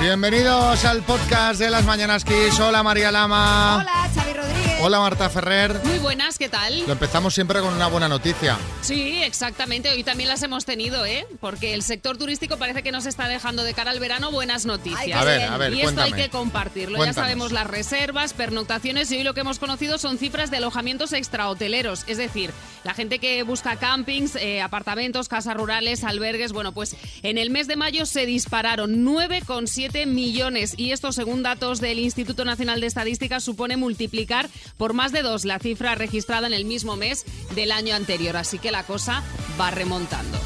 Bienvenidos al podcast de las Mañanas Kiss. Hola María Lama. Hola. Hola Marta Ferrer. Muy buenas, ¿qué tal? Lo empezamos siempre con una buena noticia. Sí, exactamente. Hoy también las hemos tenido, ¿eh? Porque el sector turístico parece que nos está dejando de cara al verano buenas noticias. Ay, A ver, a ver, y esto hay que compartirlo. Cuéntanos. Ya sabemos las reservas, pernoctaciones y hoy lo que hemos conocido son cifras de alojamientos extrahoteleros. Es decir, la gente que busca campings, eh, apartamentos, casas rurales, albergues. Bueno, pues en el mes de mayo se dispararon 9,7 millones y esto según datos del Instituto Nacional de Estadística supone multiplicar por más de dos la cifra registrada en el mismo mes del año anterior. Así que la cosa va remontando.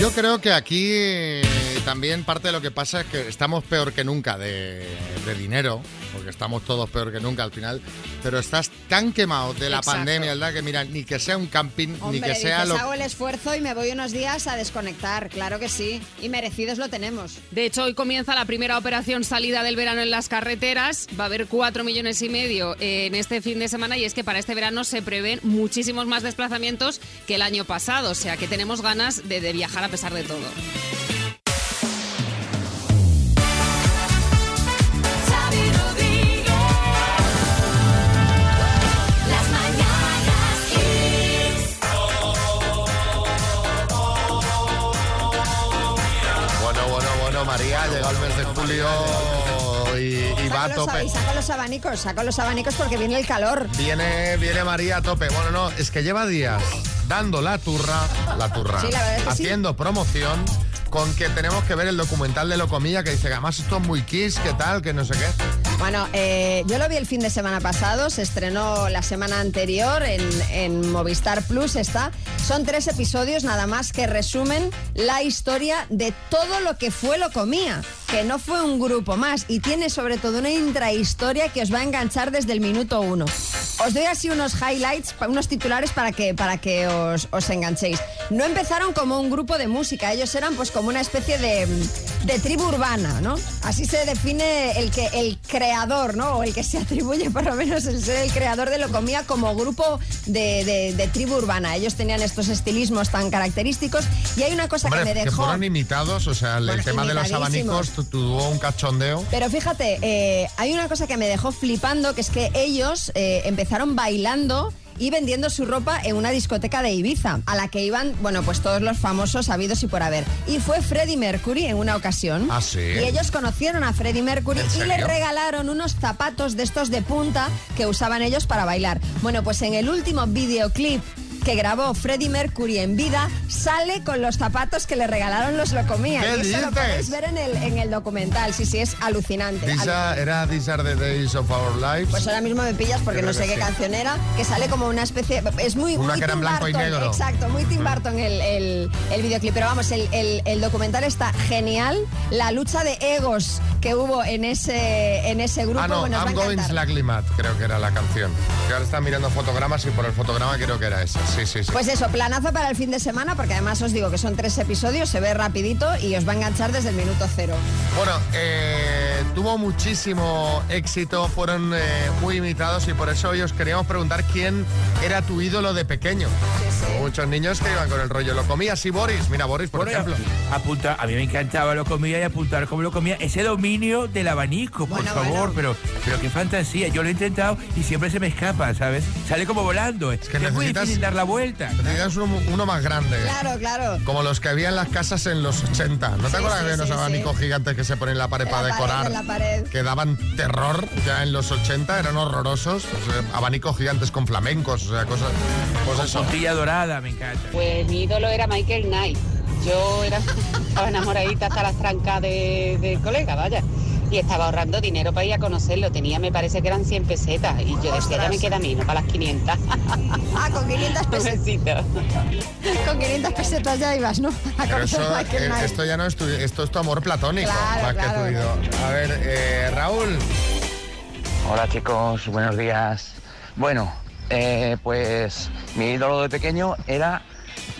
Yo creo que aquí eh, también parte de lo que pasa es que estamos peor que nunca de, de dinero, porque estamos todos peor que nunca al final, pero estás tan quemado de la Exacto. pandemia, ¿verdad? Que mira, ni que sea un camping, Hombre, ni que sea dices, lo... hago el esfuerzo y me voy unos días a desconectar, claro que sí. Y merecidos lo tenemos. De hecho, hoy comienza la primera operación salida del verano en las carreteras. Va a haber cuatro millones y medio en este fin de semana y es que para este verano se prevén muchísimos más desplazamientos que el año pasado. O sea que tenemos ganas de, de viajar a pesar de todo. Julio y, y va a tope. y saco los abanicos, saco los abanicos porque viene el calor. Viene, viene María a tope. Bueno, no, es que lleva días dando la turra, la turra, Sí, la verdad es que sí. haciendo promoción con que tenemos que ver el documental de Locomilla que dice que además esto es muy kiss, que tal, que no sé qué. Bueno, eh, yo lo vi el fin de semana pasado, se estrenó la semana anterior en, en Movistar Plus, está. Son tres episodios nada más que resumen la historia de todo lo que fue Lo Comía, que no fue un grupo más y tiene sobre todo una intrahistoria que os va a enganchar desde el minuto uno. Os doy así unos highlights, unos titulares para que, para que os, os enganchéis. No empezaron como un grupo de música, ellos eran pues como una especie de, de tribu urbana, ¿no? Así se define el que el creador, ¿no? O el que se atribuye por lo menos el ser el creador de Locomía como grupo de, de- de tribu urbana. Ellos tenían estos estilismos tan característicos y hay una cosa Hombre, que me que dejó... fueron imitados, o sea, el, Bueno, tema de los abanicos tu- tuvo un cachondeo. Pero fíjate, eh, hay una cosa que me dejó flipando, que es que ellos eh, empezaron bailando y vendiendo su ropa en una discoteca de Ibiza, a la que iban, bueno, pues todos los famosos habidos y por haber. Y fue Freddie Mercury en una ocasión. ¿Ah, sí? Y ellos conocieron a Freddie Mercury ¿En y le regalaron unos zapatos de estos de punta que usaban ellos para bailar. Bueno, pues en el último videoclip que grabó Freddie Mercury en vida, sale con los zapatos que le regalaron los Locomía. ¿Qué y eso lo podéis ver en el, en el documental. Sí, sí, es alucinante. These are- era These are the days of our lives. Pues ahora mismo me pillas porque Creo no sé qué sí. canción era, que sale como una especie. Es muy. Una muy que Tim blanco y Burton, negro. Exacto, muy Tim Burton el, el, el videoclip. Pero vamos, el- el documental está genial. La lucha de egos que hubo en ese, en ese grupo, Ah, no, I'm going slackly mad, creo que era la canción. Que ahora están mirando fotogramas y por el fotograma creo que era esa. Sí, sí, sí. Pues eso, planazo para el fin de semana, porque además os digo que son tres episodios, se ve rapidito y os va a enganchar desde el minuto cero. Bueno, eh, tuvo muchísimo éxito, fueron eh, muy imitados y por eso hoy os queríamos preguntar quién era tu ídolo de pequeño. Hubo Muchos niños que iban con el rollo, lo comías y Boris. Mira, Boris, por Bueno, ejemplo. apunta, a mí me encantaba lo comía y apuntar cómo lo comía. Ese dominio del abanico, por Bueno, favor, bueno. pero pero qué fantasía. Yo lo he intentado y siempre se me escapa, ¿sabes? Sale como volando. Es que muy necesitas- difícil dar la vuelta. Necesitas uno, uno más grande. Claro, claro. Como los que había en las casas en los 80. ¿No te Sí, acuerdas sí, que había unos sí, abanicos gigantes que se ponen en la pared En para la pared, decorar? en la pared. Que daban terror ya en los 80, eran horrorosos. O sea, abanicos gigantes con flamencos, o sea, cosas. Pues eso. Dorada, me encanta. Pues mi ídolo era Michael Knight. Yo era, estaba enamoradita hasta las trancas de, del colega, vaya. Y estaba ahorrando dinero para ir a conocerlo. Tenía, me parece que eran 100 pesetas. Y yo decía, ya me queda a mí, no para las 500. Ah, con 500 pesetas. Con 500 pesetas ya ibas, ¿no? A eso, Michael eh, esto ya no es tu, esto es tu amor platónico, Claro, más que claro. A ver, eh, Raúl. Hola chicos, buenos días. Bueno, eh, pues mi ídolo de pequeño era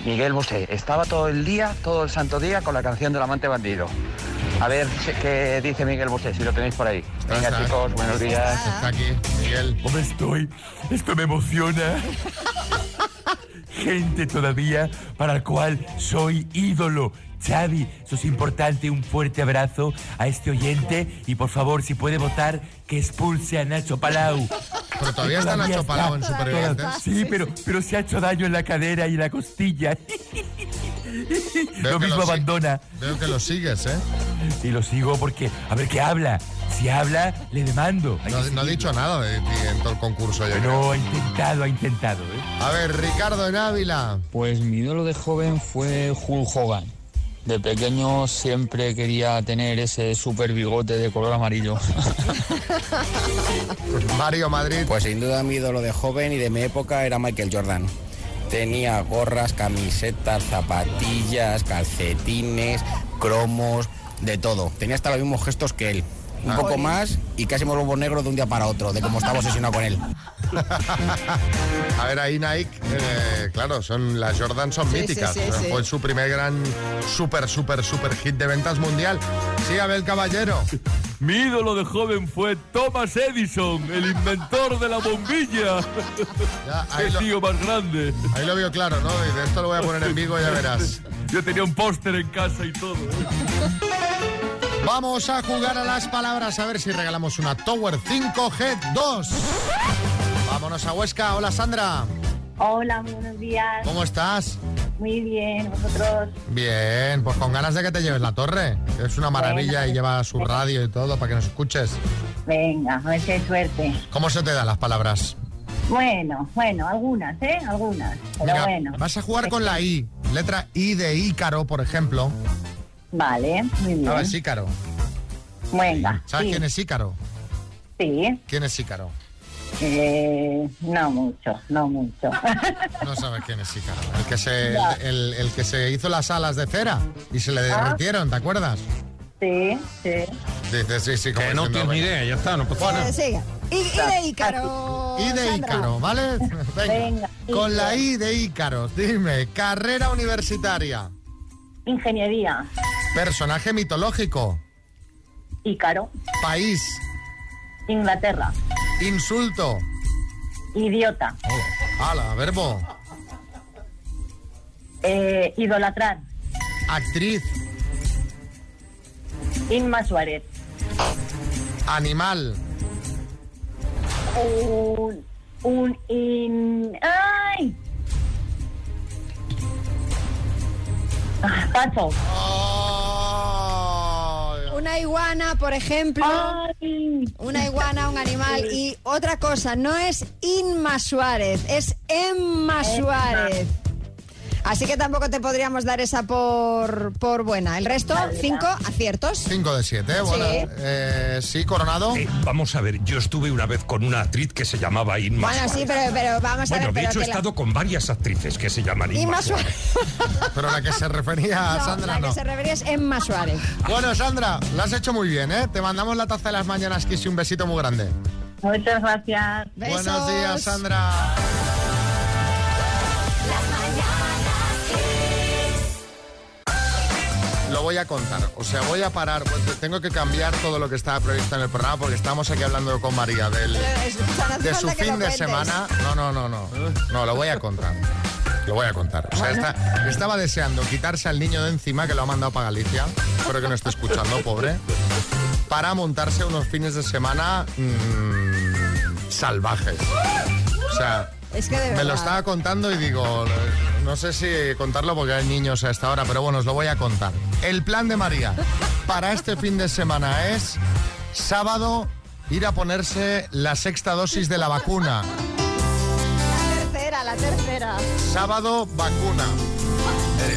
Miguel Bosé. Estaba todo el día, todo el santo día con la canción del amante bandido. A ver qué dice Miguel Bosé, si lo tenéis por ahí. Venga, chicos, buenos días. Está aquí, Miguel. ¿Cómo estoy? Esto me emociona. Gente todavía para el cual soy ídolo. Xavi, eso es importante. Un fuerte abrazo a este oyente y por favor, si puede votar, que expulse a Nacho Palau. Pero todavía está Todavía Nacho Palau en. Supervivientes. Sí, pero, pero se ha hecho daño en la cadera y en la costilla. Veo Lo mismo si- abandona. Veo que lo sigues, ¿eh? Y lo sigo porque, a ver qué habla. Si habla, le demando. No, no ha dicho nada de ti en todo el concurso, yo creo. Bueno, ha intentado, ha intentado. ¿eh? A ver, Ricardo en Ávila. Pues mi ídolo de joven fue Hulk Hogan. De pequeño siempre quería tener ese super bigote de color amarillo. Mario Madrid. Pues sin duda mi ídolo de joven y de mi época era Michael Jordan. Tenía gorras, camisetas, zapatillas, calcetines, cromos, de todo. Tenía hasta los mismos gestos que él. Un Ah. poco más y casi me vuelvo negro de un día para otro, de cómo estaba obsesionado con él. A ver, ahí Nike, eh, claro, son las Jordan son Sí, míticas. sí, sí, sí. Fue su primer gran super, super, super hit de ventas mundial. Sí, Abel Caballero. Mi ídolo de joven fue Thomas Edison, el inventor de la bombilla. Ya, ahí, Qué lo, tío más grande. ahí lo veo claro, ¿no? Y de esto lo voy a poner en Vigo, ya verás. Yo tenía un póster en casa y todo. Vamos a jugar a las palabras a ver si regalamos una Tower 5 Head 2. Vámonos a Huesca. Hola Sandra. Hola, buenos días. ¿Cómo estás? Muy bien, vosotros. Bien, pues con ganas de que te lleves la torre. que Es una maravilla Bueno, y lleva su radio y todo para que nos escuches. Venga, a ver si hay suerte. ¿Cómo se te dan las palabras? Bueno, bueno, algunas, ¿eh? Algunas. Pero Mira, bueno. vas a jugar con la I. Letra I de Ícaro, por ejemplo. Vale, muy bien. ¿Sabes Ícaro? Venga. ¿Sabes sí, quién es Ícaro? Sí. ¿Quién es Ícaro? Eh, no mucho, no mucho. No sabes quién es Ícaro. El que se, el, el que se hizo las alas de cera y se le Ah. derritieron, ¿te acuerdas? sí, sí. Dices, sí, sí, como Que no diciendo, tienes ni venga. idea, ya está, no pasa nada. Eh, y de Ícaro. I de. Ícaro, ¿vale? Venga. Venga, Con la. I de Ícaro, dime, carrera universitaria, Ingeniería. personaje mitológico, Ícaro. país, Inglaterra. Insulto, Idiota. ala, verbo, Eh, idolatrar. actriz, Inma Suárez. animal, Un. Un. In, ¡Ay! Ah, Paso. Ay, Una iguana, por ejemplo. Ay. Una iguana, un animal. Y otra cosa, no es Inma Suárez, es Emma Suárez. Así que tampoco te podríamos dar esa por, por buena. El resto, Vale, cinco aciertos. 5 de 7, bueno, Sí. eh, sí, Coronado. Eh, vamos a ver, yo estuve una vez con una actriz que se llamaba Inma Bueno, sí, pero, pero vamos a Bueno, ver. de pero hecho he que la- estado con varias actrices que se llaman Inma, Inma Suárez. Suárez. Pero la que se refería a No, Sandra la que no. se refería es Emma Suárez. Bueno, Sandra, lo has hecho muy bien, ¿eh? Te mandamos la taza de las mañanas, Kiss, y un besito muy grande. Muchas gracias. Besos. Buenos días, Sandra. Voy a contar, o sea, voy a parar, pues, tengo que cambiar todo lo que estaba previsto en el programa porque estamos aquí hablando con María del, de su fin de semana. No, no, no, no. No, lo voy a contar. Lo voy a contar. O sea, está- estaba deseando quitarse al niño de encima que lo ha mandado para Galicia. Espero que no esté escuchando, pobre. Para montarse unos fines de semana mm, salvajes. O sea, Es que de me lo estaba contando y digo, no sé si contarlo porque hay niños a esta hora, pero bueno, os lo voy a contar. El plan de María para este fin de semana es sábado ir a ponerse la sexta dosis de la vacuna. La tercera, la tercera. Sábado, vacuna.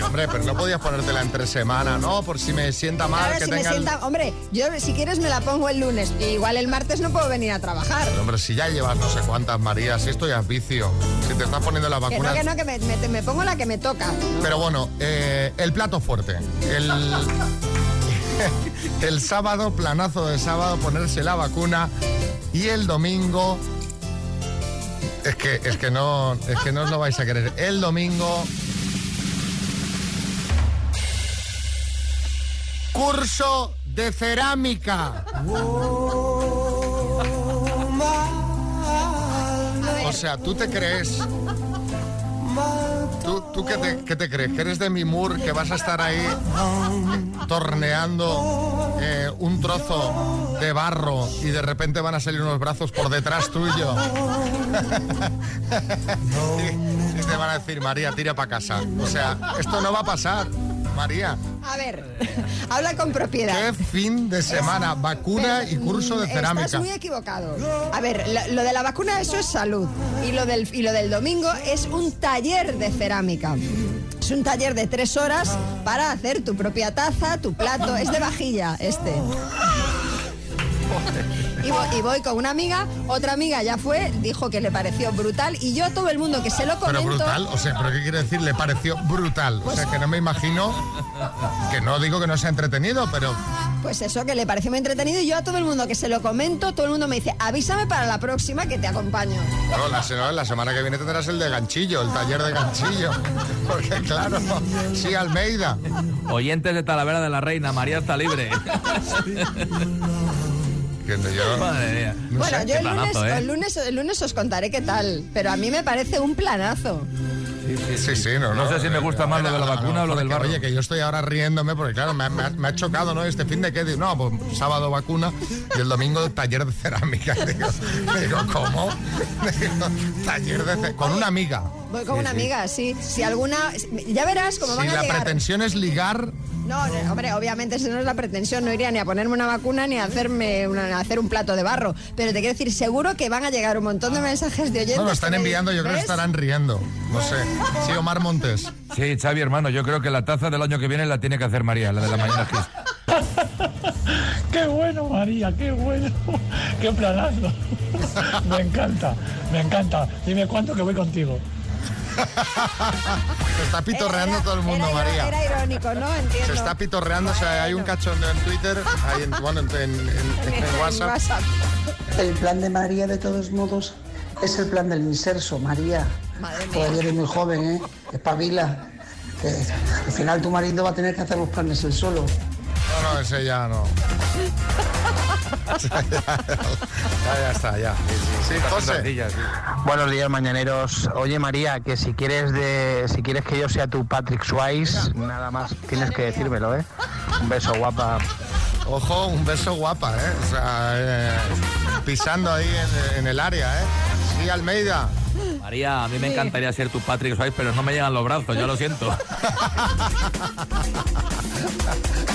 Hombre, pero no podías ponértela entre semana, ¿no? Por si me sienta mal Claro, que si me el-. Hombre, yo si quieres me la pongo el lunes. Y igual el martes no puedo venir a trabajar. Pero, hombre, si ya llevas no sé cuántas, María, si esto ya es vicio. Si te estás poniendo la Que vacuna... no, que no, que me, me- me pongo la que me toca. Pero bueno, eh, el plato fuerte. El, el sábado, planazo de sábado, ponerse la vacuna. Y el domingo. Es que, es que no, es que no os lo vais a querer. El domingo. Curso de cerámica. O sea, ¿tú te crees? ¿Tú, tú qué, te, crees? ¿Que eres de Mimur, que vas a estar ahí torneando eh, un trozo de barro y de repente van a salir unos brazos por detrás tuyo? y, y te van a decir, María, tira para casa. O sea, esto no va a pasar, María. A ver, habla con propiedad. ¿Qué fin de semana? Vacuna y curso de cerámica. Estás muy equivocado. A ver, lo, lo de la vacuna eso es salud y lo del y lo del domingo es un taller de cerámica. Es un taller de tres horas para hacer tu propia taza, tu plato. Es de vajilla este. Y voy, y voy con una amiga, otra amiga ya fue, dijo que le pareció brutal y yo a todo el mundo que se lo Pero comento... brutal, o sea, ¿pero qué quiere decir? Le pareció brutal. O sea, que no me imagino, que no digo que no sea entretenido, pero Pues eso, que le pareció muy entretenido y yo a todo el mundo que se lo comento, todo el mundo me dice, avísame para la próxima que te acompaño. no, la, la semana que viene tendrás el de ganchillo, el taller de ganchillo. Porque claro, sí, Almeida. Oyentes de Talavera de la Reina, María está libre. Que yo- Madre mía. no bueno, sé. yo el lunes, planazo, ¿eh? el, lunes, el lunes os contaré qué tal, pero a mí me parece un planazo. Sí, sí, no, no. No sé si me gusta más lo de la A vacuna o lo del que, barro. Oye, que yo estoy ahora riéndome porque, claro, me, ha- me me ha chocado, ¿no? Este fin de qué, digo, no, pues sábado vacuna y el domingo taller de cerámica. Digo, digo, ¿cómo? Digo, taller de ce- con una amiga. Voy con una amiga, sí. Si alguna... Ya verás cómo Si van a la llegar... pretensión es ligar, No, no, hombre, obviamente esa no es la pretensión, no iría ni a ponerme una vacuna ni a hacerme una- a hacer un plato de barro. Pero te quiero decir, seguro que van a llegar un montón de mensajes de oyentes. no, lo están que enviando, yo creo que estarán riendo. No sé. Sí, Omar Montes. Sí, Xavi, hermano, yo creo que la taza del año que viene la tiene que hacer María, la de la mañana Kiss. Qué bueno, María, qué bueno. Qué planazo. Me encanta, me encanta. Dime cuánto que voy contigo. Se está pitorreando Era- todo el mundo, era, María. Era irónico, ¿no? Entiendo. Se está pitorreando, o sea, hay un cachondeo en Twitter, hay en, bueno, en, en- en- en En WhatsApp. El plan de María, de todos modos, es el plan del inserso, María. Madre mía. Todavía eres muy joven, ¿eh? Espabila. Que al final tu marido va a tener que hacer los planes él solo. No, no, ese ya no. ya, ya está, ya. Sí, José. Buenos días, mañaneros. Oye, María, que si quieres de, si quieres que yo sea tu Patrick Swayze, nada más tienes que decírmelo, ¿eh? Un beso, guapa. Ojo, un beso guapa, ¿eh? O sea, eh, pisando ahí en, en el área, ¿eh? Sí, Almeida. María, a mí me encantaría ser tu Patrick Swayze, pero no me llegan los brazos, ya lo siento.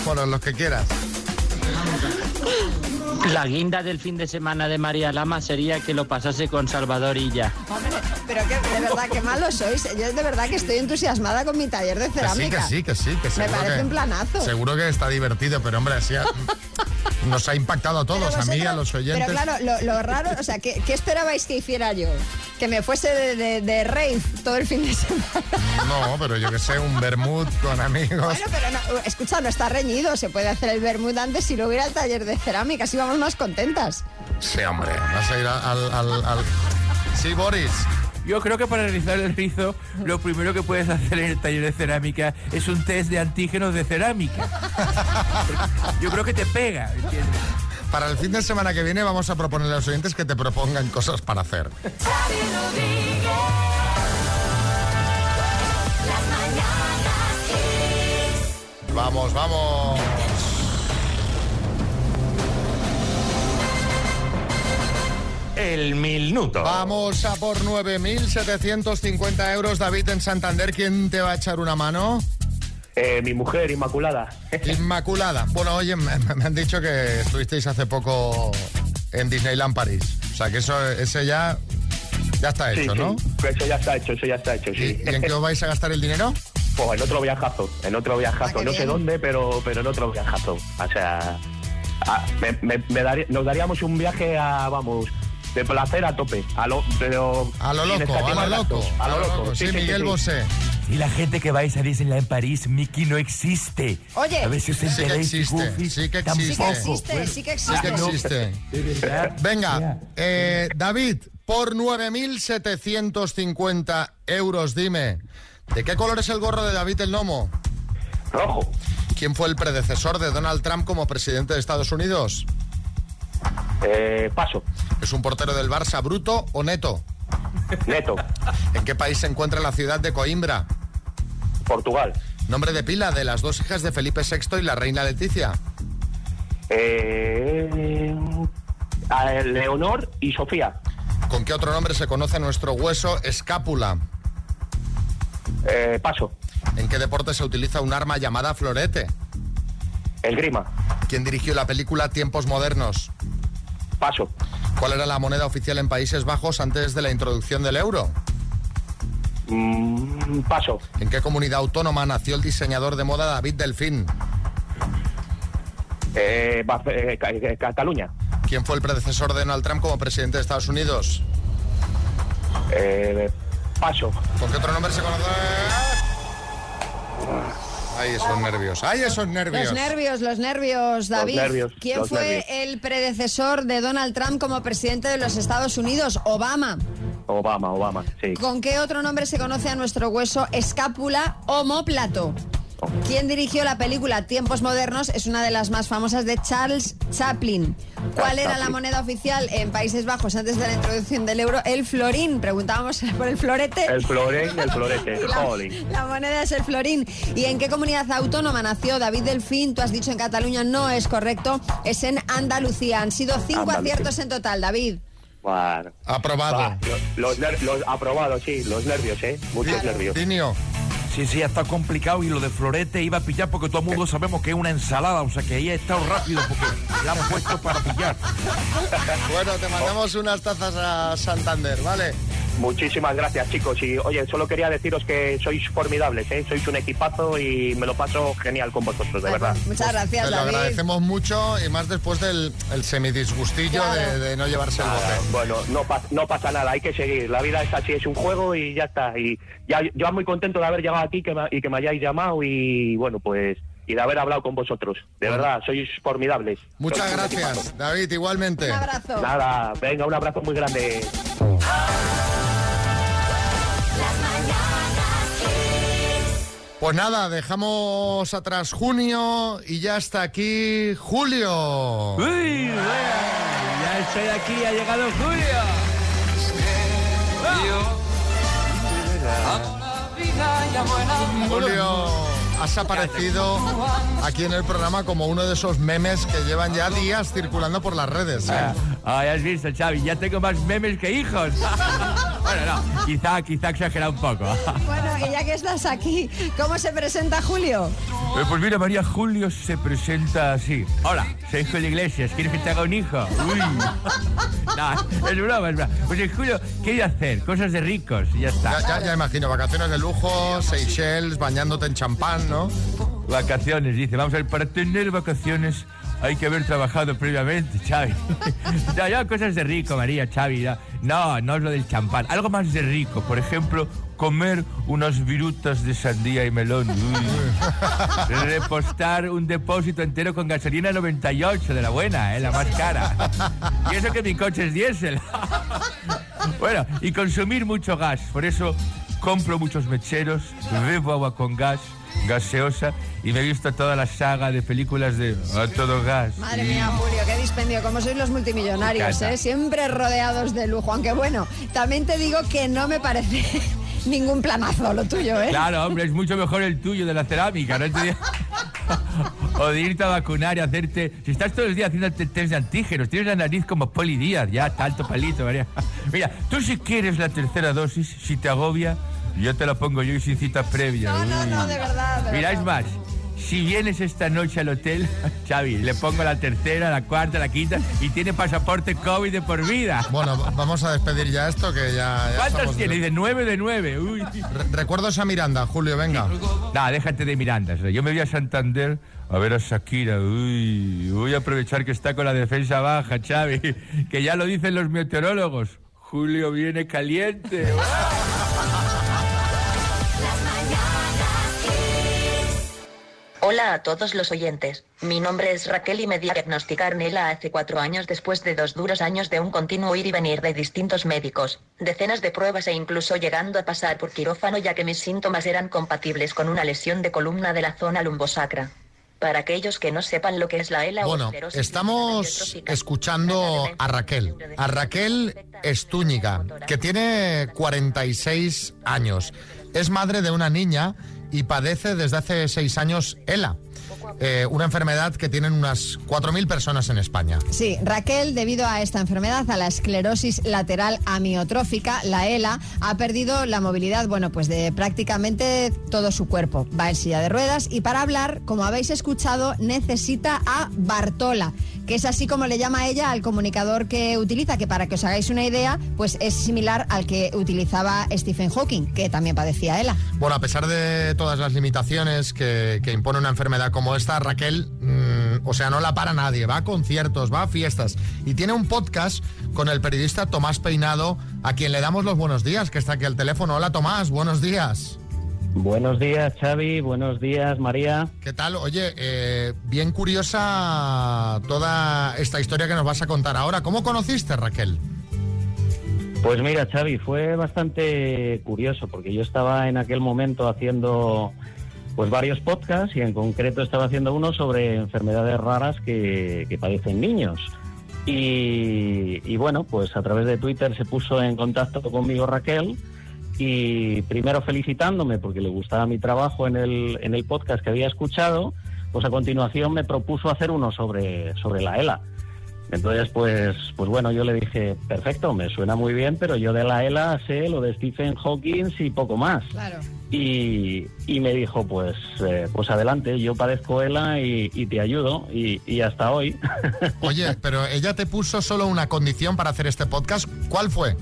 Bueno, los que quieras. La guinda del fin de semana de María Lama sería que lo pasase con Salvador y ya. Hombre, pero que de verdad, qué malos sois. Yo de verdad que estoy entusiasmada con mi taller de Que sí, cerámica. que sí, que sí. Que Me seguro parece que- un planazo. Seguro que está divertido, pero hombre, así nos ha impactado a todos, Pero a mí, a vosotros- los oyentes. Pero claro, lo, lo raro, o sea, ¿qué, qué esperabais que hiciera yo? Que me fuese de, de, de rave todo el fin de semana. No, pero yo que sé, un vermut con amigos. Bueno, pero no, escucha, no está reñido. Se puede hacer el vermut antes si luego ir al taller de cerámica. Así vamos más contentas. Sí, hombre, vas a ir al... al- al- Sí, Boris. Yo creo que para realizar el rizo, lo primero que puedes hacer en el taller de cerámica es un test de antígenos de cerámica. Yo creo que te pega, ¿entiendes? Para el fin de semana que viene vamos a proponerle a los oyentes que te propongan cosas para hacer. Vamos, vamos. El minuto. Vamos a por 9.750 euros. David en Santander, ¿quién te va a echar una mano? Eh, mi mujer, Inmaculada. Inmaculada. Bueno, oye, me, me han dicho que estuvisteis hace poco en Disneyland París. O sea, que eso ese ya, ya está Sí, hecho, sí, ¿no? pues Eso ya está hecho, eso ya está hecho, sí. ¿Y en qué os vais a gastar el dinero? Pues en otro viajazo, en otro Ah, viajazo. qué no sé dónde, pero, pero en otro viajazo. O sea, a- me- me- me daría- nos daríamos un viaje a, vamos, de placer a tope. A lo, pero A lo loco, a lo loco. A lo loco, Sí, Miguel sí. Bosé. Y la gente que vais a Disneyland en París, Mickey no existe. Oye. A ver si os Sí que existe, sí que tampoco. existe. Sí que existe, sí que Sí existe. que existe. Venga, eh, David, por 9.750 euros, dime, ¿de qué color es el gorro de David el Nomo? Rojo. ¿Quién fue el predecesor de Donald Trump como presidente de Estados Unidos? Eh, paso. ¿Es un portero del Barça bruto o neto? Neto. ¿En qué país se encuentra la ciudad de Coimbra? Portugal. Nombre de pila de las dos hijas de Felipe VI y la reina Leticia. Eh, a Leonor y Sofía. ¿Con qué otro nombre se conoce nuestro hueso escápula? Eh, paso. ¿En qué deporte se utiliza un arma llamada florete? El grima. ¿Quién dirigió la película Tiempos Modernos? Paso. ¿Cuál era la moneda oficial en Países Bajos antes de la introducción del euro? Mm, paso. ¿En qué comunidad autónoma nació el diseñador de moda David Delfín? Eh, eh, eh, Cataluña. ¿Quién fue el predecesor de Donald Trump como presidente de Estados Unidos? Eh, paso. ¿Con qué otro nombre se conoce? Ay, esos nervios. Ay, esos nervios. Los nervios, los nervios, David. nervios, ¿Quién los fue nervios. el predecesor de Donald Trump como presidente de los Estados Unidos? Obama. Obama, Obama, sí. ¿Con qué otro nombre se conoce a nuestro hueso escápula homóplato? ¿Quién dirigió la película Tiempos Modernos? Es una de las más famosas de Charles Chaplin. ¿Cuál era la moneda oficial en Países Bajos antes de la introducción del euro? El florín. Preguntábamos por el florete. El floren, el florete. La, la moneda es el florín. ¿Y en qué comunidad autónoma nació David Delfín? Tú has dicho en Cataluña, no es correcto. Es en Andalucía. Han sido cinco Andalucía. aciertos en total, David. Bueno. Aprobado. Va, los, ner- los aprobados, sí, los nervios, ¿eh? Muchos nervios. Dinio. Sí, sí, está complicado y lo de florete iba a pillar porque todo el mundo sabemos que es una ensalada, o sea que ahí ha estado rápido porque la han puesto para pillar. Bueno, te mandamos unas tazas a Santander, ¿vale? Muchísimas gracias, chicos. Y oye, solo quería deciros que sois formidables, ¿eh? Sois un equipazo y me lo paso genial con vosotros, de verdad. Muchas gracias, Te lo David. agradecemos mucho y más después del el semidisgustillo Claro. de, de no llevarse el bote. bueno, no, pa- no pasa nada, hay que seguir. La vida es así, es un juego y ya está. Y ya, yo muy contento de haber llegado aquí que me- y que me hayáis llamado y bueno, pues y de haber hablado con vosotros. De verdad, sois formidables. Muchas Sois gracias. David, igualmente. Un abrazo. Nada, venga, un abrazo muy grande. Pues nada, dejamos atrás junio y ya está aquí Julio. ¡Uy! Ya estoy aquí, ha llegado Julio. Julio, has aparecido aquí en el programa como uno de esos memes que llevan ya días circulando por las redes. ¿eh? Ah, ya has visto, Xavi, ya tengo más memes que hijos. bueno, no, quizá, quizá exagera un poco. Bueno, y ya que estás aquí, ¿cómo se presenta Julio? Eh, Pues mira, María Julio se presenta así. Hola, soy Julio Iglesias, ¿quieres que te haga un hijo? Uy. No, es broma, es broma. Pues eh, Julio, ¿qué voy a hacer? Cosas de ricos, y ya está. Ya, ya, ya imagino, vacaciones de lujo, Seychelles, bañándote en champán, ¿no? Vacaciones, dice. Vamos a ver, para tener vacaciones hay que haber trabajado previamente, Xavi. ya, ya, cosas de rico, María, Xavi. ya. No, no es lo del champán. Algo más de rico. Por ejemplo, comer unas virutas de sandía y melón. Uy. Repostar un depósito entero con gasolina 98 de la buena, ¿eh? la más cara. Y eso que mi coche es diésel. bueno, y consumir mucho gas. Por eso compro muchos mecheros, bebo agua con gas, gaseosa, y me he visto toda la saga de películas de A Todo Gas. Madre mía, Julio, qué dispendio. Como sois los multimillonarios. ¿eh? Siempre rodeados de lujo. Aunque bueno, también te digo que no me parece ningún planazo lo tuyo, ¿eh? Claro, hombre, es mucho mejor el tuyo de la cerámica, ¿no? o de irte a vacunar y hacerte... Si estás todos los días haciéndote test de antígenos, tienes la nariz como Poli Díaz, ya, tanto palito, María. Mira, tú si quieres la tercera dosis, si te agobia, yo te la pongo yo y sin cita previa. No, no, no, de verdad. de Mira, verdad. es más, si vienes esta noche al hotel, Xavi, le pongo la tercera, la cuarta, la quinta y tiene pasaporte COVID de por vida. Bueno, vamos a despedir ya esto que ya... ya ¿Cuántos tiene? De nueve de nueve. Uy. Re- Recuerdos a Miranda, Julio, venga. No, déjate de Miranda. Yo me voy a Santander a ver a Shakira. Uy, voy a aprovechar que está con la defensa baja, Xavi. Que ya lo dicen los meteorólogos. Julio viene caliente. Hola a todos los oyentes. Mi nombre es Raquel y me diagnosticaron ELA hace cuatro años después de dos duros años de un continuo ir y venir de distintos médicos, decenas de pruebas e incluso llegando a pasar por quirófano ya que mis síntomas eran compatibles con una lesión de columna de la zona lumbosacra. Para aquellos que no sepan lo que es la ELA o Bueno, estamos escuchando a Raquel, a Raquel Estúñiga, que tiene 46 años. Es madre de una niña y padece desde hace seis años ELA, eh, una enfermedad que tienen unas 4.000 personas en España. Sí, Raquel, debido a esta enfermedad, a la esclerosis lateral amiotrófica, la ELA, ha perdido la movilidad, bueno, pues de prácticamente todo su cuerpo. Va en silla de ruedas y para hablar, como habéis escuchado, necesita a Bartola, que es así como le llama ella al comunicador que utiliza, que para que os hagáis una idea, pues es similar al que utilizaba Stephen Hawking, que también padecía ELA. Bueno, a pesar de todas las limitaciones que, impone una enfermedad como esta, Raquel, mm, o sea, no la para nadie, va a conciertos, va a fiestas y tiene un podcast con el periodista Tomás Peinado, a quien le damos los buenos días, que está aquí al teléfono. Hola Tomás, buenos días. Buenos días, Xavi. Buenos días, María. ¿Qué tal? Oye, eh, bien curiosa toda esta historia que nos vas a contar ahora. ¿Cómo conociste, Raquel? Pues mira, Xavi, fue bastante curioso porque yo estaba en aquel momento haciendo pues varios podcasts y en concreto estaba haciendo uno sobre enfermedades raras que, que padecen niños. Y, y bueno, pues a través de Twitter se puso en contacto conmigo Raquel y primero felicitándome porque le gustaba mi trabajo en el, en el podcast que había escuchado, pues a continuación me propuso hacer uno sobre, sobre la ELA. Entonces, pues, pues bueno, yo le dije, perfecto, me suena muy bien, pero yo de la ELA sé lo de Stephen Hawking y poco más. Claro. Y, y me dijo, pues, eh, pues adelante, yo padezco ELA y, y te ayudo, y, y hasta hoy. Oye, pero ella te puso solo una condición para hacer este podcast. ¿Cuál fue?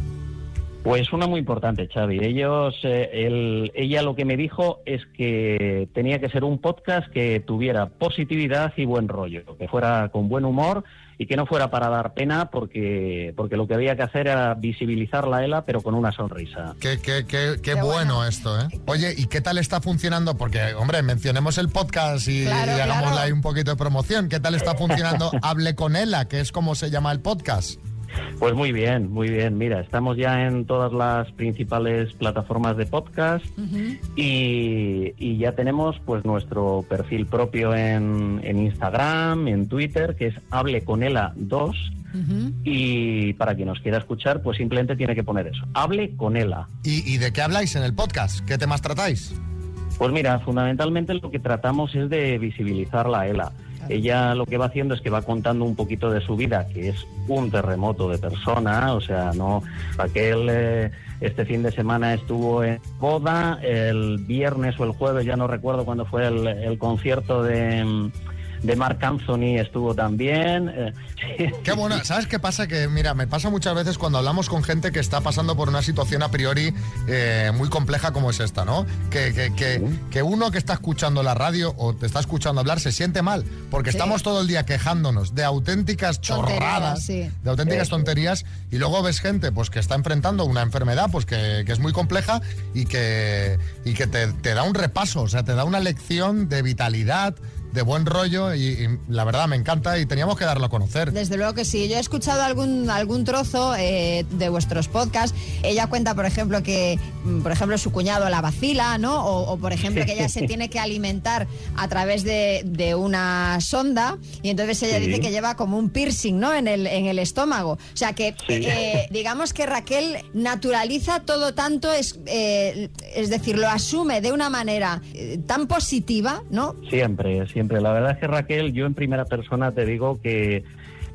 Pues una muy importante, Xavi. Ellos, eh, el- ella lo que me dijo es que tenía que ser un podcast que tuviera positividad y buen rollo, que fuera con buen humor y que no fuera para dar pena, porque, porque lo que había que hacer era visibilizar la ELA, pero con una sonrisa. Qué, qué, qué, qué bueno. esto, ¿eh? Oye, ¿y qué tal está funcionando? Porque, hombre, mencionemos el podcast y, Claro, y hagámosle claro. ahí un poquito de promoción. ¿Qué tal está funcionando Hable con ella, que es como se llama el podcast? Pues muy bien, muy bien. Mira, estamos ya en todas las principales plataformas de podcast y, y ya tenemos pues nuestro perfil propio en, en Instagram, en Twitter, que es Hable con Ela 2. Y para quien nos quiera escuchar, pues simplemente tiene que poner eso. Hable con Ela. ¿Y, y de qué habláis en el podcast? ¿Qué temas tratáis? Pues mira, fundamentalmente lo que tratamos es de visibilizar la ELA. Ella lo que va haciendo es que va contando un poquito de su vida, que es un terremoto de persona, o sea, no Raquel eh, este fin de semana estuvo en boda, el viernes o el jueves, ya no recuerdo cuándo fue el, el concierto de, mm, de Mark Anthony, estuvo también. eh, Qué bueno, ¿sabes qué pasa? Que, mira, me pasa muchas veces cuando hablamos con gente que está pasando por una situación a priori eh, muy compleja como es esta, ¿no? Que, que, que, que uno que está escuchando la radio o te está escuchando hablar se siente mal, porque Sí. estamos todo el día quejándonos de auténticas chorradas, sí. de auténticas tonterías, y luego ves gente pues que está enfrentando una enfermedad pues que, que es muy compleja y que, y que te, te da un repaso, o sea, te da una lección de vitalidad, de buen rollo, y, y la verdad me encanta y teníamos que darlo a conocer. Desde luego que sí. Yo he escuchado algún, algún trozo eh, de vuestros podcasts. Ella cuenta, por ejemplo, que, mm, por ejemplo, su cuñado la vacila, ¿no? O, o, por ejemplo, que ella se tiene que alimentar a través de, de una sonda y entonces ella Sí. dice que lleva como un piercing, ¿no? En el, en el estómago. O sea que, Sí. eh, digamos que Raquel naturaliza todo tanto, es, eh, es decir, lo asume de una manera eh, tan positiva, ¿no? Siempre, siempre. La verdad es que Raquel, yo en primera persona te digo que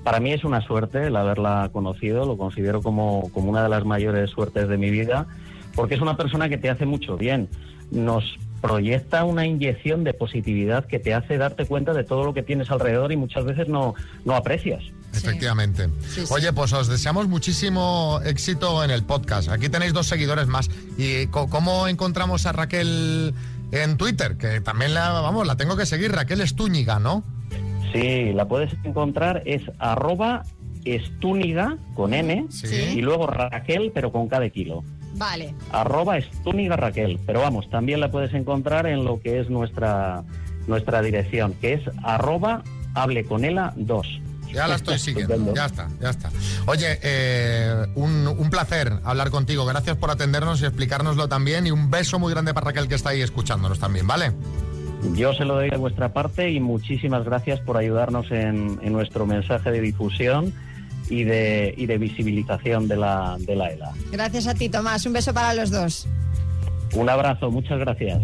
para mí es una suerte el haberla conocido, lo considero como, como una de las mayores suertes de mi vida, porque es una persona que te hace mucho bien. Nos proyecta una inyección de positividad que te hace darte cuenta de todo lo que tienes alrededor y muchas veces no, no aprecias. Efectivamente. Oye, pues os deseamos muchísimo éxito en el podcast. Aquí tenéis dos seguidores más. ¿Y cómo encontramos a Raquel en Twitter? Que también la, vamos, la tengo que seguir. Raquel Estúñiga, ¿no? Sí, la puedes encontrar, es arroba estúniga con N y luego Raquel, pero con cada kilo. Vale. arroba estúniga Raquel. Pero vamos, también la puedes encontrar en lo que es nuestra, nuestra dirección, que es arroba hableconela 2. Ya la estoy siguiendo. Ya está, ya está. Oye, eh, un, un placer hablar contigo. Gracias por atendernos y explicárnoslo también. Y un beso muy grande para Raquel que está ahí escuchándonos también, ¿vale? Yo se lo doy de vuestra parte y muchísimas gracias por ayudarnos en, en nuestro mensaje de difusión y de, y de visibilización de la, de la ELA. Gracias a ti, Tomás. Un beso para los dos. Un abrazo, muchas gracias.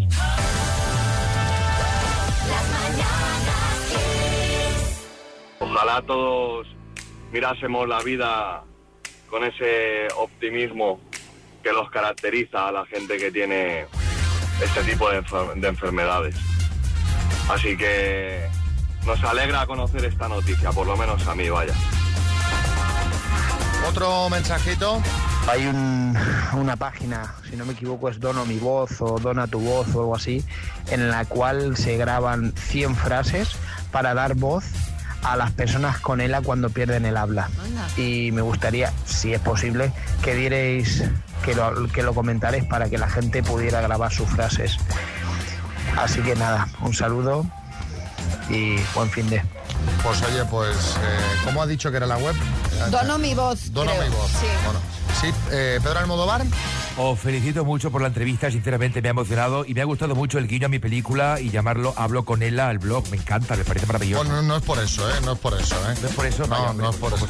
Ojalá todos mirásemos la vida con ese optimismo que los caracteriza a la gente que tiene este tipo de, enfer- de enfermedades. Así que nos alegra conocer esta noticia, por lo menos a mí, vaya. Otro mensajito. Hay un- una página, si no me equivoco, es Dono mi voz o Dona tu voz o algo así, en la cual se graban 100 frases para dar voz a las personas con ELA cuando pierden el habla. Y me gustaría, si es posible, que dierais, que lo, que lo comentarais para que la gente pudiera grabar sus frases. Así que nada, un saludo y buen fin de. Pues oye, pues, eh, ¿cómo ha dicho que era la web? Dono mi voz. Dono creo. mi voz. Sí. Bueno, sí, eh, Pedro Almodóvar. Os felicito mucho por la entrevista, sinceramente me ha emocionado y me ha gustado mucho el guiño a mi película y llamarlo Hablo con ella al blog. Me encanta, me parece maravilloso. Bueno, no es por eso, ¿eh? No es por eso, ¿eh? No es por eso, No, vaya, hombre, no es por eso.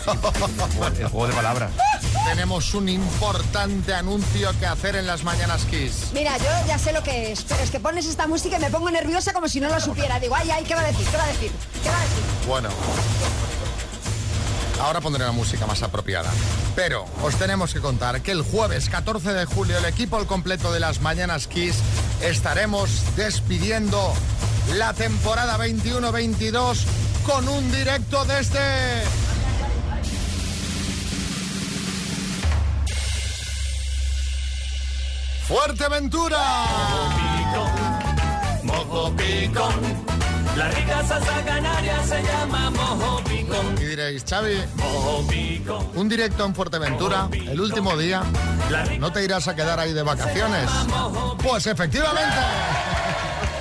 El juego de palabras. Tenemos un importante anuncio que hacer en las Mañanas Kiss. Mira, yo ya sé lo que es, pero es que pones esta música y me pongo nerviosa como si no lo supiera. Digo, ay, ay, ¿qué va a decir? ¿Qué va a decir? ¿Qué va a decir? Bueno. Ahora pondré la música más apropiada. Pero os tenemos que contar que el jueves 14 de julio el equipo al completo de las Mañanas Kiss estaremos despidiendo la temporada 21-22 con un directo desde... ¡Fuerteventura! Mojo. La rica salsa canaria se llama mojo picón. Y diréis, Xavi, Mojo picón. un directo en Fuerteventura, el último día, ¿no te irás a quedar ahí de vacaciones? Pues efectivamente.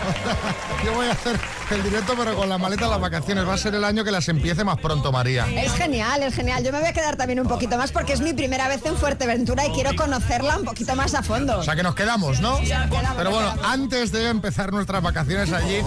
Yo voy a hacer el directo, pero con la maleta las vacaciones. Va a ser el año que las empiece más pronto, María. Es genial, es genial. Yo me voy a quedar también un poquito más porque es mi primera vez en Fuerteventura y quiero conocerla un poquito más a fondo. O sea que nos quedamos, ¿no? Pero bueno, antes de empezar nuestras vacaciones allí,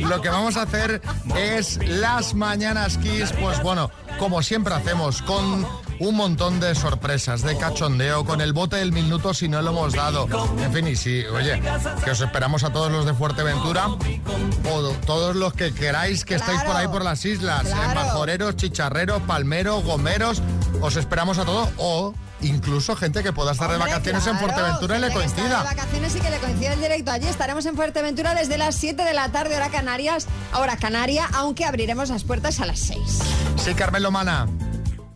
lo que vamos a hacer es las mañanas Kiss, pues bueno, como siempre hacemos, con un montón de sorpresas, de cachondeo, con el bote del minuto si no lo hemos dado. En fin, y sí, oye, que os esperamos a todos los de Fuerteventura o todos los que queráis que estáis por ahí por las islas, eh, pajoreros, chicharreros, palmeros, gomeros, os esperamos a todos o incluso gente que pueda estar de vacaciones en claro, Fuerteventura y le coincida. De vacaciones y que le coincida el directo allí. Estaremos en Fuerteventura desde las 7 de la tarde, hora Canarias, hora Canaria, aunque abriremos las puertas a las 6. Sí, Carmelo Mana.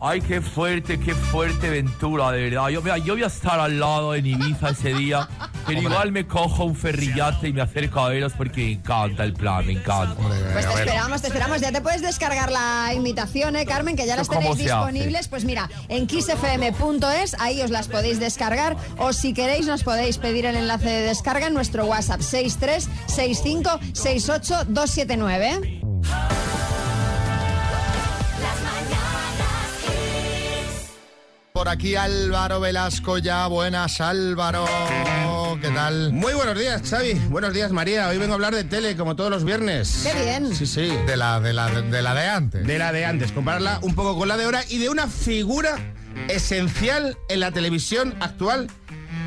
Ay, qué fuerte, qué fuerte Ventura, de verdad. Yo, mira, yo voy a estar al lado de Ibiza ese día, pero igual me cojo un ferrillate y me acerco a veros porque me encanta el plan, me encanta. Pues te esperamos, te esperamos. Ya te puedes descargar la invitación, ¿eh, Carmen? Que ya las ¿Cómo tenéis hace? disponibles. Pues mira, en kissfm.es, ahí os las podéis descargar. O si queréis, nos podéis pedir el enlace de descarga en nuestro WhatsApp 636568279. Por aquí Álvaro Velasco ya. Buenas, Álvaro. ¿Qué tal? Muy buenos días, Xavi. Buenos días, María. Hoy vengo a hablar de tele, como todos los viernes. Qué bien. Sí, sí. De la de, la, de la de antes. De la de antes. Compararla un poco con la de ahora y de una figura esencial en la televisión actual,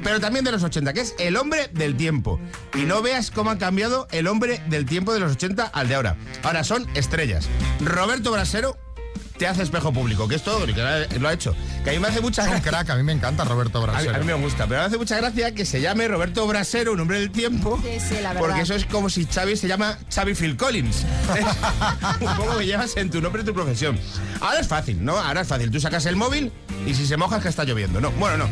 pero también de los 80, que es el hombre del tiempo. Y no veas cómo ha cambiado el hombre del tiempo de los 80 al de ahora. Ahora son estrellas. Roberto Brasero te hace espejo público, que esto ni que lo ha hecho. Que a mí me hace mucha Es gracia. crack, a mí me encanta Roberto A mí, Brasero. a mí me gusta, pero me hace mucha gracia que se llame Roberto Brasero, un hombre del tiempo. Sí, sí, la verdad. Porque eso es como si Xavi se llama Xavi Phil Collins. un poco que llevas en tu nombre y tu profesión. Ahora es fácil, ¿no? Ahora es fácil. Tú sacas el móvil y si se moja es que está lloviendo. No, bueno, no.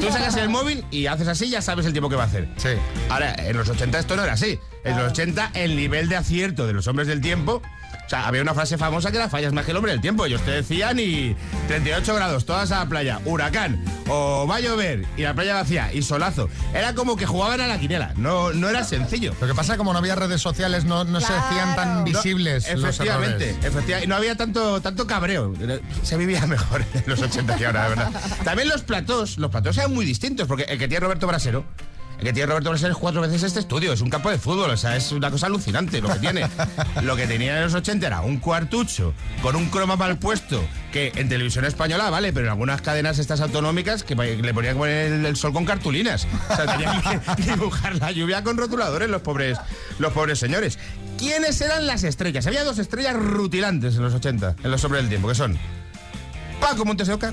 Tú sacas el móvil y haces así ya sabes el tiempo que va a hacer. Sí. Ahora, en los 80 esto no era así. En los 80 el nivel de acierto de los hombres del tiempo... O sea, había una frase famosa que era fallas más que el hombre del tiempo. Ellos te decían y 38 grados, todas a la playa, huracán, o va a llover, y la playa vacía, y solazo. Era como que jugaban a la quiniela. No, no era sencillo. Lo que pasa como no había redes sociales, no, no se hacían tan visibles No, los efectivamente, errores. efectivamente. No había tanto, tanto cabreo. Se vivía mejor en los 80 que ahora, de verdad. También los platós, los platós eran muy distintos, porque el que tiene Roberto Brasero El que tiene Roberto Brasero es cuatro veces este estudio. Es un campo de fútbol. O sea, es una cosa alucinante lo que tiene. lo que tenía en los 80 era un cuartucho con un croma mal puesto que en televisión española vale, pero en algunas cadenas estas autonómicas que le ponían que poner el, el sol con cartulinas. O sea, tenían que dibujar la lluvia con rotuladores los pobres, los pobres señores. ¿Quiénes eran las estrellas? Había dos estrellas rutilantes en los 80, en los hombres del tiempo, que son Paco Montes de Oca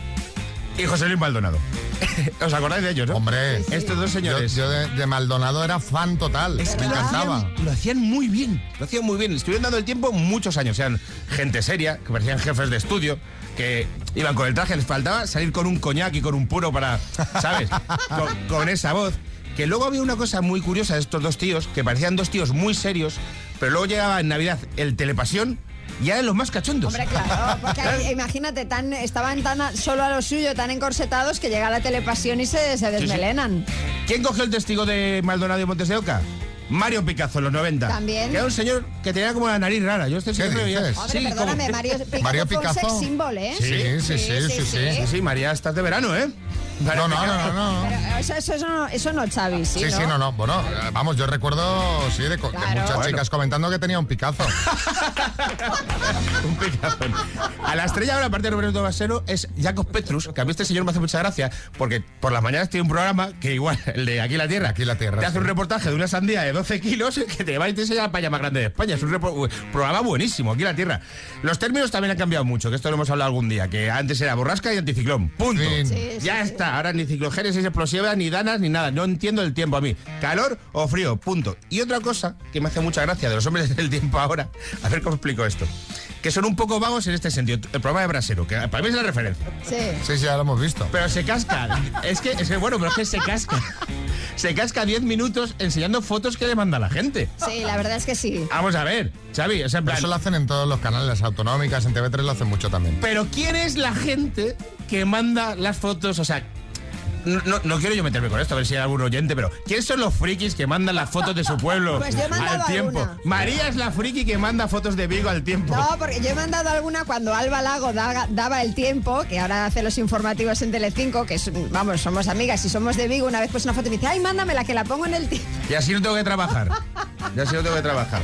y José Luis Maldonado. ¿Os acordáis de ellos, no? Hombre, estos dos señores. Yo, yo de, de Maldonado era fan total. Es que me lo encantaba. hacían, lo hacían muy bien, lo hacían muy bien. Estuvieron dando el tiempo muchos años. Eran gente seria, que parecían jefes de estudio, que iban con el traje, les faltaba salir con un coñac y con un puro para, ¿sabes? con, con esa voz. Que luego había una cosa muy curiosa de estos dos tíos, que parecían dos tíos muy serios, pero luego llegaba en Navidad el Telepasión y eran los más cachondos. Hombre, claro, porque ahí, imagínate, tan, estaban tan a- solo a lo suyo, tan encorsetados que llega la telepasión y se, se desmelenan. ¿Quién cogió el testigo de Maldonado y Montes de Oca? Mario Picazo, en los 90. También. Que era un señor que tenía como la nariz rara. Yo este ¿Qué señor lo veía-? Hombre, Sí, perdóname, como- Mario Picazo, Mario fue un sex symbol, ¿eh? Sí, sí, sí, sí, sí. Sí, sí, María, estás de verano, ¿eh? No, no, no, no, no. Eso, eso, eso no, eso no, Xavi, sí, Sí, ¿no? sí, no, no. Bueno, vamos, yo recuerdo, sí, de, de muchas Bueno. chicas comentando que tenía un picazo. un picazón. A la estrella ahora, aparte de Roberto Basero, es Jacos Petrus, que a mí este señor me hace mucha gracia, porque por las mañanas tiene un programa que igual, el de Aquí la Tierra, Aquí la Tierra, te hace sí. un reportaje de una sandía de 12 kilos que te va y te enseña la paella más grande de España. Es un programa buenísimo, Aquí la Tierra. Los términos también han cambiado mucho, que esto lo hemos hablado algún día, que antes era borrasca y anticiclón. Punto. Fin. Sí, sí, ya sí. Está, ahora ni ciclogénesis explosiva, ni danas, ni nada. No entiendo el tiempo a mí. Calor o frío, punto. Y otra cosa que me hace mucha gracia de los hombres del tiempo ahora, a ver cómo explico esto, que son un poco vagos en este sentido. El programa de Brasero, que para mí es la referencia. Sí. Sí, sí, ya lo hemos visto. Pero se casca. Es que, es que bueno, pero es que se casca. Se casca 10 minutos enseñando fotos que le manda la gente. Sí, la verdad es que sí. Vamos a ver, Xavi, o sea, en Pero plan, eso lo hacen en todos los canales, las autonómicas, en TV3 lo hacen mucho también. Pero ¿quién es la gente que manda las fotos? O sea, no, no- quiero yo meterme con esto, a ver si hay algún oyente, pero ¿quién son los frikis que mandan las fotos de su pueblo Pues yo al tiempo? alguna. María es la friki que manda fotos de Vigo al tiempo. No, porque yo he mandado alguna cuando Alba Lago da- daba el tiempo, que ahora hace los informativos en Telecinco, que vamos, somos amigas y somos de Vigo, una vez pues una foto y me dice, ay, mándamela, que la pongo en el tiempo. Y así no tengo que trabajar. Y así no tengo que trabajar.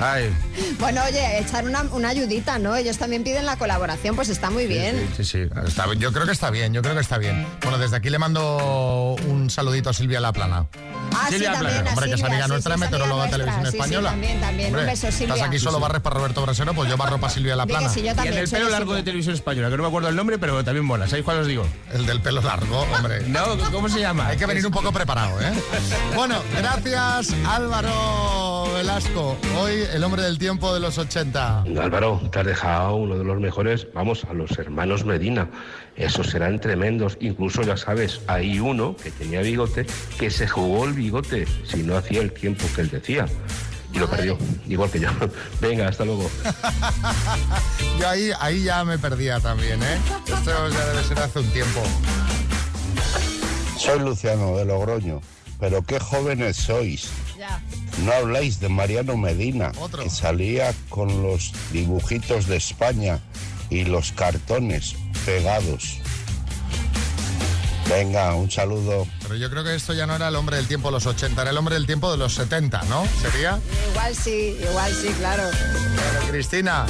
Ay, Bueno, oye, echar una, una ayudita, ¿no? Ellos también piden la colaboración, pues está muy bien. sí, sí. Está- yo creo que está bien, yo creo que está bien. Bueno, desde aquí le mando un saludito a Silvia Laplana. Ah, sí, Silvia también, Plana, a Hombre, que es Silvia, amiga sí, nuestra, sí, meteoróloga de televisión Sí, española. Sí, también, también. Hombre, Un beso, Silvia. Estás aquí solo barres para Roberto Brasero, pues yo barro para Silvia Laplana. sí, yo Y el también. del pelo largo de Silvia. televisión española, que no me acuerdo el nombre, pero también mola. ¿Sabéis cuál os digo? El del pelo largo, hombre. No, ¿cómo se llama? Hay que venir un poco preparado, ¿eh? Bueno, gracias Álvaro Velasco. Hoy el hombre del tiempo de los 80. Álvaro, te has dejado uno de los mejores, vamos, a los hermanos Medina. Esos serán tremendos. Incluso, ya sabes, hay uno que tenía bigote que se jugó el bigote si no hacía el tiempo que él decía. Y lo perdió, igual que yo. Venga, hasta luego. Yo ahí, ahí ya me perdía también, ¿eh? Esto ya debe ser hace un tiempo. Soy Luciano de Logroño, pero qué jóvenes sois. Ya. No habláis de Mariano Medina, Otro. que salía con los dibujitos de España y los cartones pegados. Venga, un saludo. Pero yo creo que esto ya no era el hombre del tiempo de los 80, era el hombre del tiempo de los 70, ¿no? ¿Sería? Igual sí, igual sí, claro. Pero, Cristina,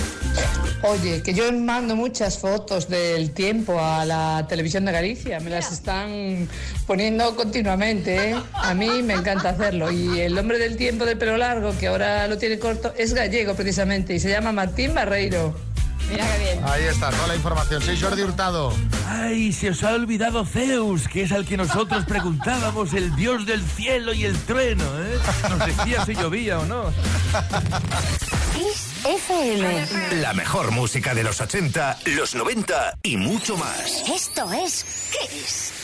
Oye, que yo mando muchas fotos del tiempo a la televisión de Galicia, me las están poniendo continuamente, ¿eh? A mí me encanta hacerlo. Y el hombre del tiempo de pelo largo, que ahora lo tiene corto, es gallego precisamente y se llama Martín Barreiro. Mira qué bien. ahí está toda la información. Soy Jordi Hurtado. Ay, se os ha olvidado Zeus, que es al que nosotros preguntábamos, el dios del cielo y el trueno, ¿eh? Nos decía si llovía o no. FM. La mejor música de los 80, los 90 y mucho más. Esto es Kiss.